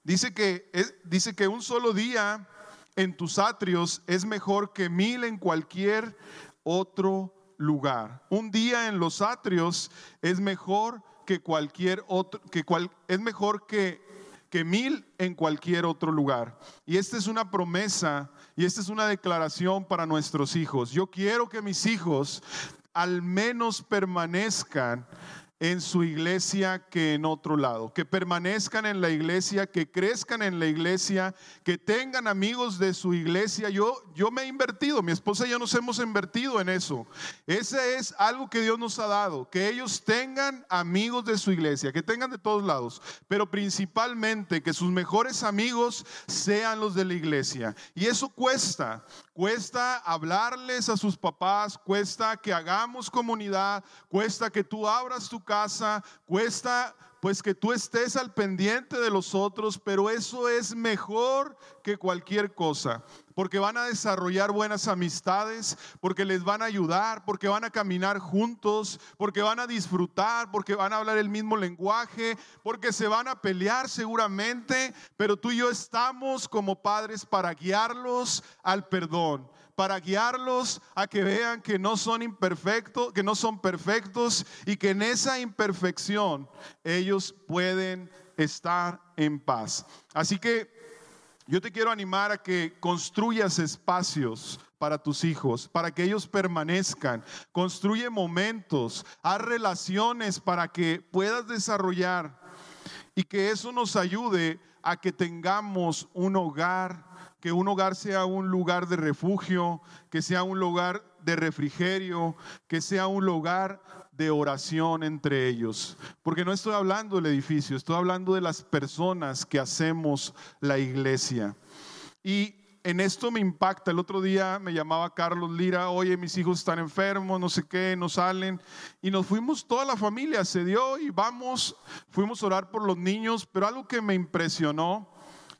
dice que, dice que un solo día en tus atrios es mejor que mil en cualquier otro lugar. Un día en los atrios es mejor que cualquier otro, que es mejor que, que mil en cualquier otro lugar. Y esta es una promesa y esta es una declaración para nuestros hijos. Yo quiero que mis hijos al menos permanezcan en su iglesia que en otro lado, que permanezcan en la iglesia, que crezcan en la iglesia, que tengan amigos de su iglesia. Yo, yo me he invertido, mi esposa y yo nos hemos invertido en eso. Ese es algo que Dios nos ha dado, que ellos tengan amigos de su iglesia, que tengan de todos lados, pero principalmente que sus mejores amigos sean los de la iglesia. Y eso cuesta, cuesta hablarles a sus papás, cuesta que hagamos comunidad, cuesta que tú abras tu casa, cuesta pues que tú estés al pendiente de los otros, pero eso es mejor que cualquier cosa, porque van a desarrollar buenas amistades, porque les van a ayudar, porque van a caminar juntos, porque van a disfrutar, porque van a hablar el mismo lenguaje, porque se van a pelear seguramente, pero tú y yo estamos como padres para guiarlos al perdón para guiarlos a que vean que no son imperfectos, que no son perfectos y que en esa imperfección ellos pueden estar en paz. Así que yo te quiero animar a que construyas espacios para tus hijos, para que ellos permanezcan. Construye momentos, haz relaciones para que puedas desarrollar y que eso nos ayude a que tengamos un hogar que un hogar sea un lugar de refugio, que sea un lugar de refrigerio, que sea un lugar de oración entre ellos. Porque no estoy hablando del edificio, estoy hablando de las personas que hacemos la iglesia. Y en esto me impacta. El otro día me llamaba Carlos Lira, oye, mis hijos están enfermos, no sé qué, no salen. Y nos fuimos toda la familia, se dio y vamos, fuimos a orar por los niños, pero algo que me impresionó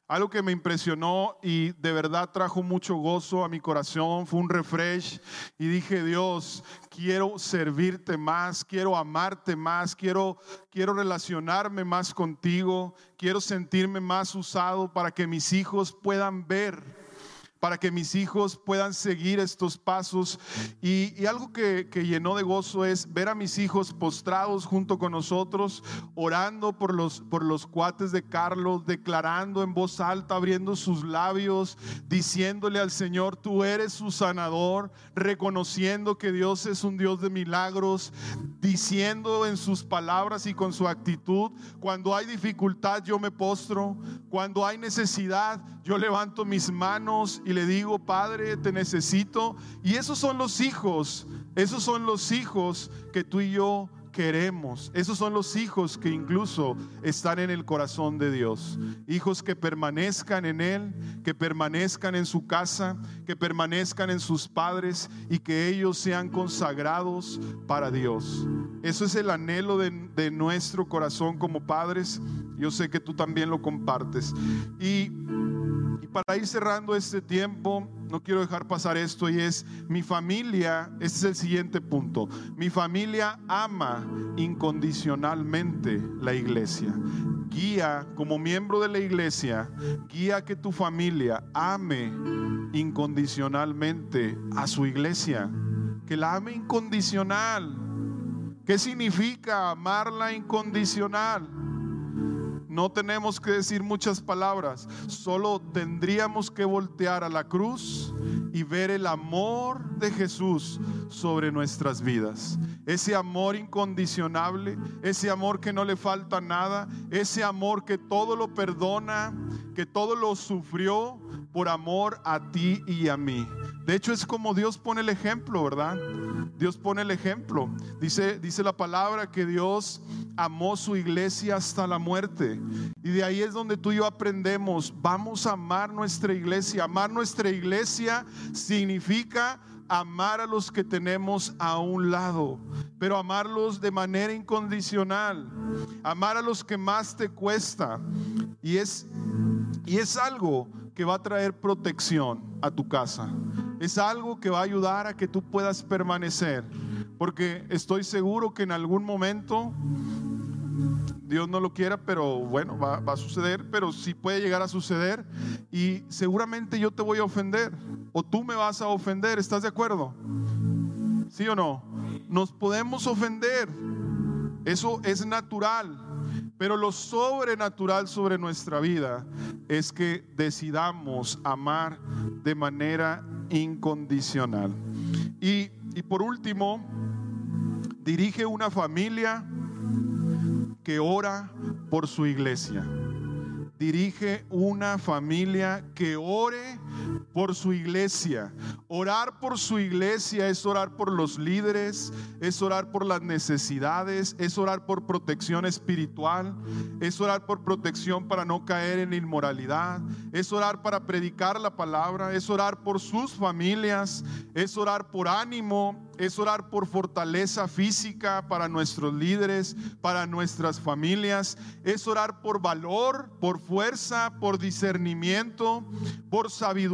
algo que me impresionó y de verdad trajo mucho gozo a mi corazón fue un refresh y dije, Dios, quiero servirte más, quiero amarte más, quiero, quiero relacionarme más contigo, quiero sentirme más usado para que mis hijos puedan ver para que mis hijos puedan seguir estos pasos. Y, algo que, que, llenó de gozo es ver a mis hijos postrados junto con nosotros, orando por los, por los cuates de Carlos, declarando en voz alta, abriendo sus labios, diciéndole al Señor, tú eres su sanador, reconociendo que Dios es un Dios de milagros, diciendo en sus palabras y con su actitud, cuando hay dificultad yo me postro, cuando hay necesidad yo levanto mis manos y le digo, Padre, te necesito. Y esos son los hijos, esos son los hijos que tú y yo queremos. Esos son los hijos que incluso están en el corazón de Dios. Hijos que permanezcan en Él, que permanezcan en su casa, que permanezcan en sus padres y que ellos sean consagrados para Dios. Eso es el anhelo de, de nuestro corazón como padres. Yo sé que tú también lo compartes. Y para ir cerrando este tiempo, no quiero dejar pasar esto y es mi familia, este es el siguiente punto, mi familia ama incondicionalmente la iglesia. Guía como miembro de la iglesia, guía que tu familia ame incondicionalmente a su iglesia, que la ame incondicional. ¿Qué significa amarla incondicional? No tenemos que decir muchas palabras, solo tendríamos que voltear a la cruz y ver el amor de Jesús sobre nuestras vidas. Ese amor incondicionable, ese amor que no le falta nada, ese amor que todo lo perdona, que todo lo sufrió por amor a ti y a mí. De hecho es como Dios pone el ejemplo, ¿verdad? Dios pone el ejemplo. Dice, dice la palabra que Dios amó su iglesia hasta la muerte. Y de ahí es donde tú y yo aprendemos, vamos a amar nuestra iglesia. Amar nuestra iglesia significa amar a los que tenemos a un lado, pero amarlos de manera incondicional. Amar a los que más te cuesta. Y es, y es algo que va a traer protección a tu casa. Es algo que va a ayudar a que tú puedas permanecer. Porque estoy seguro que en algún momento, Dios no lo quiera, pero bueno, va, a suceder, pero sí puede llegar a suceder. Y seguramente yo te voy a ofender. O tú me vas a ofender. ¿Estás de acuerdo? ¿Sí o no? Nos podemos ofender. Eso es natural. Pero lo sobrenatural sobre nuestra vida es que decidamos amar de manera incondicional. Y, y por último, dirige una familia que ora por su iglesia. Dirige una familia que ore por su iglesia. Orar por su iglesia es orar por los líderes, es orar por las necesidades, es orar por protección espiritual, es orar por protección para no caer en inmoralidad, es orar para predicar la palabra, es orar por sus familias, es orar por ánimo, es orar por fortaleza física para nuestros líderes, para nuestras familias, es orar por valor, por fuerza, por discernimiento, por sabiduría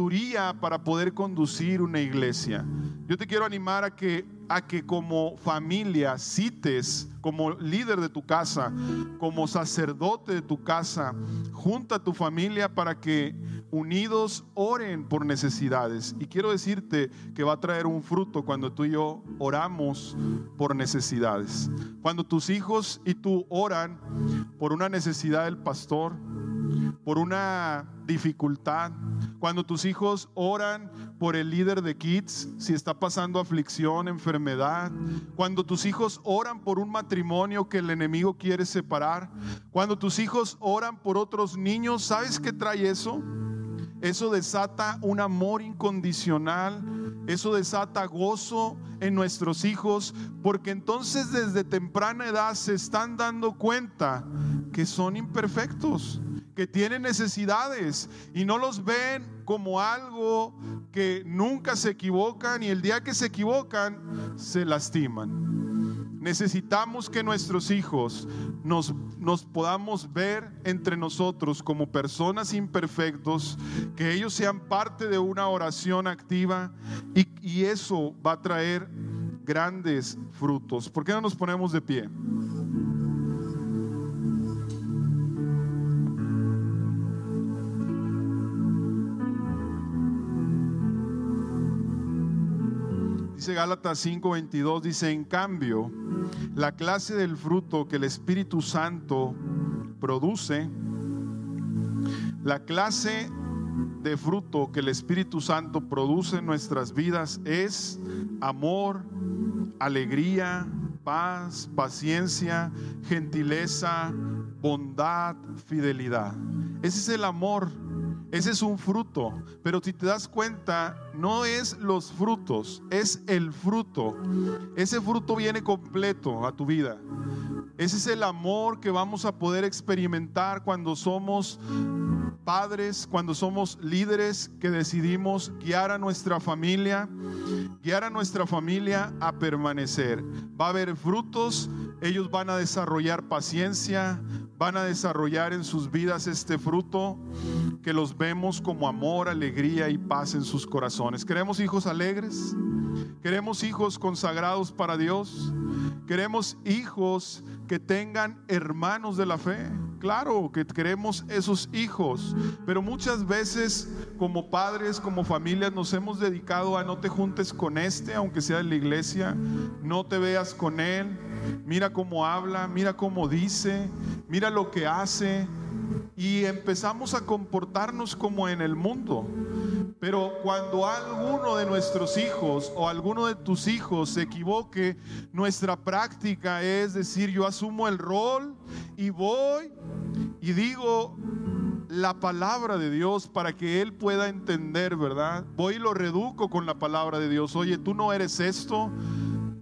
para poder conducir una iglesia. Yo te quiero animar a que a que como familia cites, como líder de tu casa, como sacerdote de tu casa, junta a tu familia para que unidos oren por necesidades. Y quiero decirte que va a traer un fruto cuando tú y yo oramos por necesidades. Cuando tus hijos y tú oran por una necesidad del pastor, por una dificultad, cuando tus hijos oran por el líder de kids, si está pasando aflicción, enfermedad, cuando tus hijos oran por un matrimonio que el enemigo quiere separar, cuando tus hijos oran por otros niños, ¿sabes qué trae eso? Eso desata un amor incondicional, eso desata gozo en nuestros hijos, porque entonces desde temprana edad se están dando cuenta que son imperfectos, que tienen necesidades y no los ven como algo que nunca se equivocan y el día que se equivocan se lastiman. Necesitamos que nuestros hijos nos, nos podamos ver entre nosotros como personas imperfectos, que ellos sean parte de una oración activa y, y eso va a traer grandes frutos. ¿Por qué no nos ponemos de pie? Dice Gálatas 5:22, dice, en cambio, la clase del fruto que el Espíritu Santo produce, la clase de fruto que el Espíritu Santo produce en nuestras vidas es amor, alegría, paz, paciencia, gentileza, bondad, fidelidad. Ese es el amor ese es un fruto, pero si te das cuenta, no es los frutos, es el fruto. Ese fruto viene completo a tu vida. Ese es el amor que vamos a poder experimentar cuando somos padres, cuando somos líderes que decidimos guiar a nuestra familia, guiar a nuestra familia a permanecer. Va a haber frutos, ellos van a desarrollar paciencia, van a desarrollar en sus vidas este fruto que los vemos como amor, alegría y paz en sus corazones. ¿Queremos hijos alegres? ¿Queremos hijos consagrados para Dios? ¿Queremos hijos que tengan hermanos de la fe? Claro que queremos esos hijos, pero muchas veces como padres, como familias, nos hemos dedicado a no te juntes con este, aunque sea de la iglesia, no te veas con él, mira cómo habla, mira cómo dice, mira lo que hace. Y empezamos a comportarnos como en el mundo. Pero cuando alguno de nuestros hijos o alguno de tus hijos se equivoque, nuestra práctica es decir, yo asumo el rol y voy y digo la palabra de Dios para que él pueda entender, ¿verdad? Voy y lo reduco con la palabra de Dios. Oye, tú no eres esto,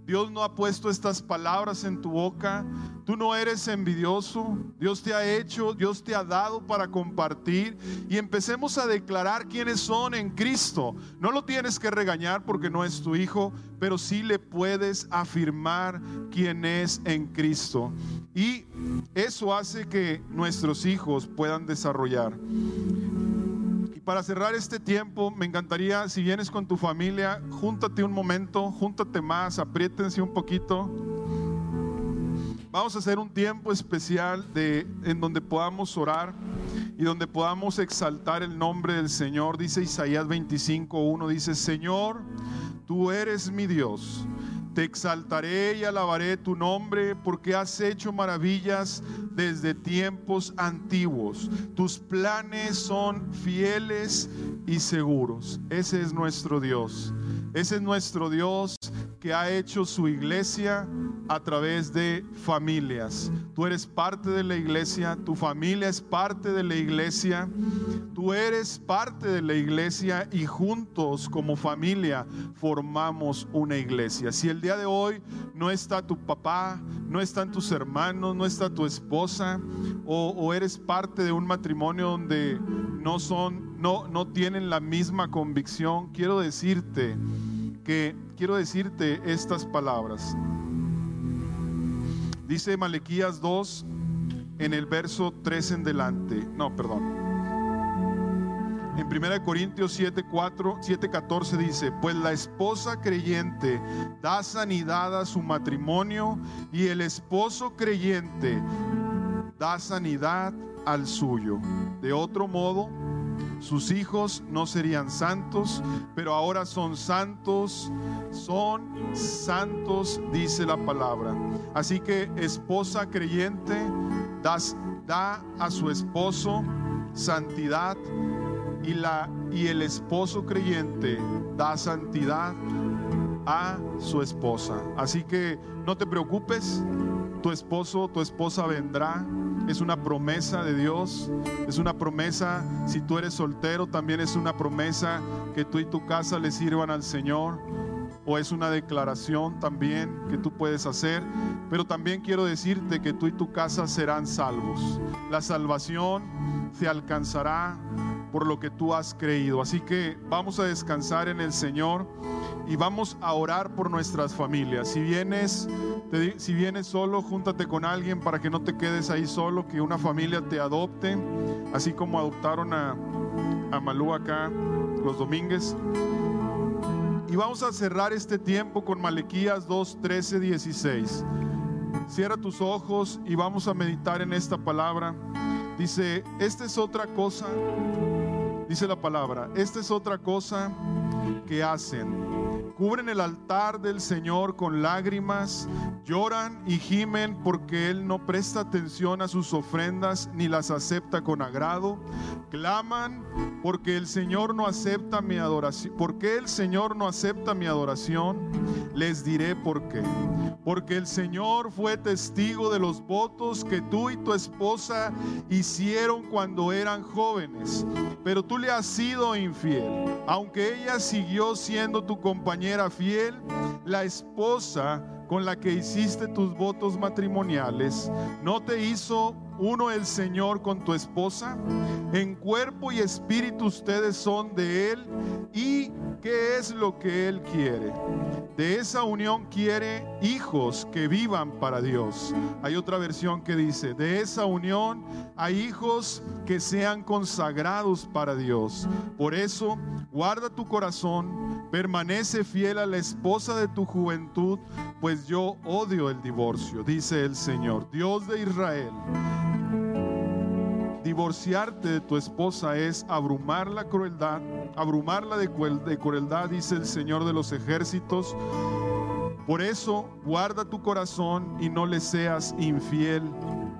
Dios no ha puesto estas palabras en tu boca. Tú no eres envidioso. Dios te ha hecho, Dios te ha dado para compartir. Y empecemos a declarar quiénes son en Cristo. No lo tienes que regañar porque no es tu hijo, pero sí le puedes afirmar quién es en Cristo. Y eso hace que nuestros hijos puedan desarrollar para cerrar este tiempo, me encantaría, si vienes con tu familia, júntate un momento, júntate más, apriétense un poquito. Vamos a hacer un tiempo especial de, en donde podamos orar y donde podamos exaltar el nombre del Señor. Dice Isaías 25.1, dice, Señor, tú eres mi Dios te exaltaré y alabaré tu nombre porque has hecho maravillas desde tiempos antiguos. Tus planes son fieles y seguros. Ese es nuestro Dios. Ese es nuestro Dios que ha hecho su iglesia a través de familias. Tú eres parte de la iglesia, tu familia es parte de la iglesia, tú eres parte de la iglesia y juntos como familia formamos una iglesia. Si el día de hoy no está tu papá, no están tus hermanos, no está tu esposa o, eres parte de un matrimonio donde no son, no, no tienen la misma convicción, quiero decirte que quiero decirte estas palabras. Dice Malequías 2 en el verso 3 en delante. No, perdón. En 1 Corintios 7, 4, 7, 14 dice, pues la esposa creyente da sanidad a su matrimonio y el esposo creyente da sanidad al suyo. De otro modo, sus hijos no serían santos, pero ahora son santos, son santos, dice la palabra. Así que esposa creyente, da a su esposo santidad y, la, y el esposo creyente da santidad a su esposa. Así que no te preocupes, tu esposo, tu esposa vendrá es una promesa de Dios, es una promesa, si tú eres soltero, también es una promesa que tú y tu casa le sirvan al Señor, o es una declaración también que tú puedes hacer, pero también quiero decirte que tú y tu casa serán salvos. La salvación se alcanzará por lo que tú has creído. Así que vamos a descansar en el Señor y vamos a orar por nuestras familias. Si vienes, si vienes solo, júntate con alguien para que no te quedes ahí solo, que una familia te adopte, así como adoptaron a, a Malú acá los domínguez. Y vamos a cerrar este tiempo con Malequías 2, 13, 16. Cierra tus ojos y vamos a meditar en esta palabra. Dice, esta es otra cosa, dice la palabra, esta es otra cosa que hacen cubren el altar del Señor con lágrimas, lloran y gimen porque Él no presta atención a sus ofrendas ni las acepta con agrado. Claman porque el Señor no acepta mi adoración. porque el Señor no acepta mi adoración? Les diré por qué. Porque el Señor fue testigo de los votos que tú y tu esposa hicieron cuando eran jóvenes. Pero tú le has sido infiel. Aunque ella siguió siendo tu compañera fiel, la esposa con la que hiciste tus votos matrimoniales, ¿no te hizo uno el Señor con tu esposa? En cuerpo y espíritu ustedes son de Él y ¿qué es lo que Él quiere? De esa unión quiere hijos que vivan para Dios. Hay otra versión que dice, de esa unión hay hijos que sean consagrados para Dios. Por eso, guarda tu corazón, permanece fiel a la esposa de tu juventud, pues yo odio el divorcio, dice el Señor, Dios de Israel. Divorciarte de tu esposa es abrumar la crueldad, abrumarla de, de crueldad, dice el Señor de los ejércitos. Por eso, guarda tu corazón y no le seas infiel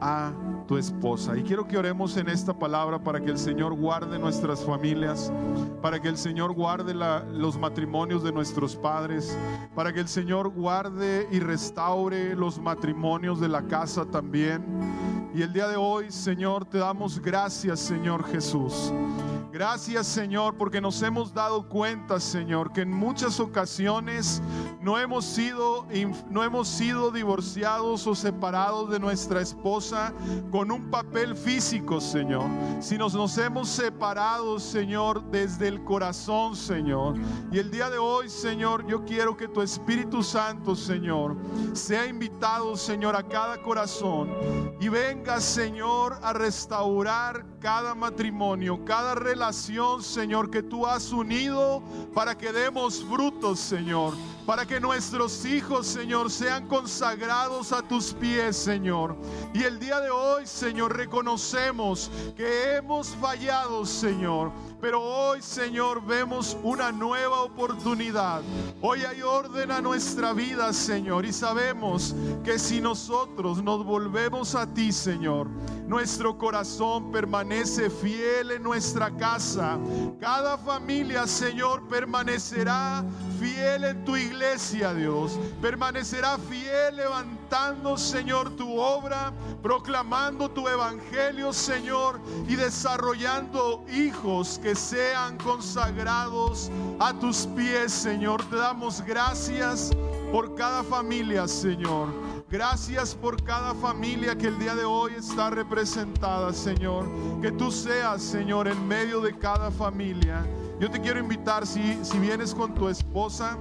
a tu esposa. Y quiero que oremos en esta palabra para que el Señor guarde nuestras familias, para que el Señor guarde los matrimonios de nuestros padres, para que el Señor guarde y restaure los matrimonios de la casa también. Y el día de hoy, Señor, te damos gracias, Señor Jesús. Gracias, Señor, porque nos hemos dado cuenta, Señor, que en muchas ocasiones no hemos sido no hemos sido divorciados o separados de nuestra esposa con un papel físico, Señor, sino nos hemos separado, Señor, desde el corazón, Señor. Y el día de hoy, Señor, yo quiero que tu Espíritu Santo, Señor, sea invitado, Señor, a cada corazón y venga Señor, a restaurar cada matrimonio, cada relación, Señor, que tú has unido para que demos frutos, Señor. Para que nuestros hijos, Señor, sean consagrados a tus pies, Señor. Y el día de hoy, Señor, reconocemos que hemos fallado, Señor pero hoy, Señor, vemos una nueva oportunidad. Hoy hay orden a nuestra vida, Señor. Y sabemos que si nosotros nos volvemos a ti, Señor, nuestro corazón fiel en nuestra casa. Cada familia, Señor, permanecerá fiel en tu iglesia, Dios. Permanecerá fiel levantando, Señor, tu obra, proclamando tu evangelio, Señor, y desarrollando hijos que sean consagrados a tus pies, Señor. Te damos gracias por cada familia, Señor. Gracias por cada familia que el día de hoy está representada, Señor. Que tú seas, Señor, en medio de cada familia. Yo te quiero invitar, si, si vienes con tu esposa,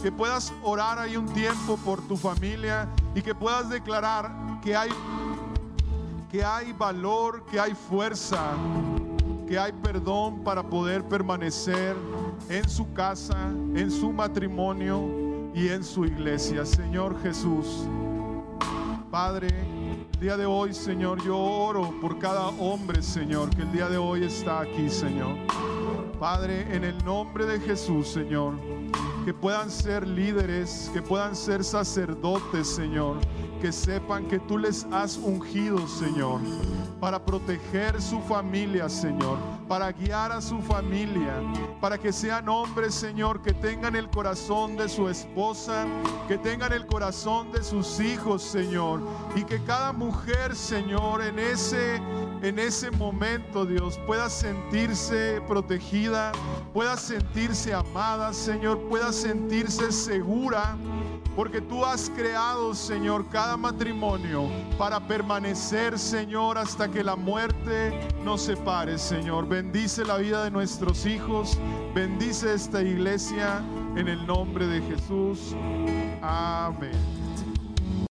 que puedas orar ahí un tiempo por tu familia y que puedas declarar que hay, que hay valor, que hay fuerza que hay perdón para poder permanecer en su casa, en su matrimonio y en su iglesia. Señor Jesús, Padre, el día de hoy, Señor, yo oro por cada hombre, Señor, que el día de hoy está aquí, Señor. Padre, en el nombre de Jesús, Señor, que puedan ser líderes, que puedan ser sacerdotes, Señor, que sepan que tú les has ungido, Señor, para proteger su familia, Señor, para guiar a su familia, para que sean hombres, Señor, que tengan el corazón de su esposa, que tengan el corazón de sus hijos, Señor, y que cada mujer, Señor, en ese en ese momento, Dios, pueda sentirse protegida, pueda sentirse amada, Señor, pueda sentirse segura porque tú has creado, Señor, cada matrimonio para permanecer, Señor, hasta que la muerte nos separe, Señor. Bendice la vida de nuestros hijos, bendice esta iglesia en el nombre de Jesús. Amén.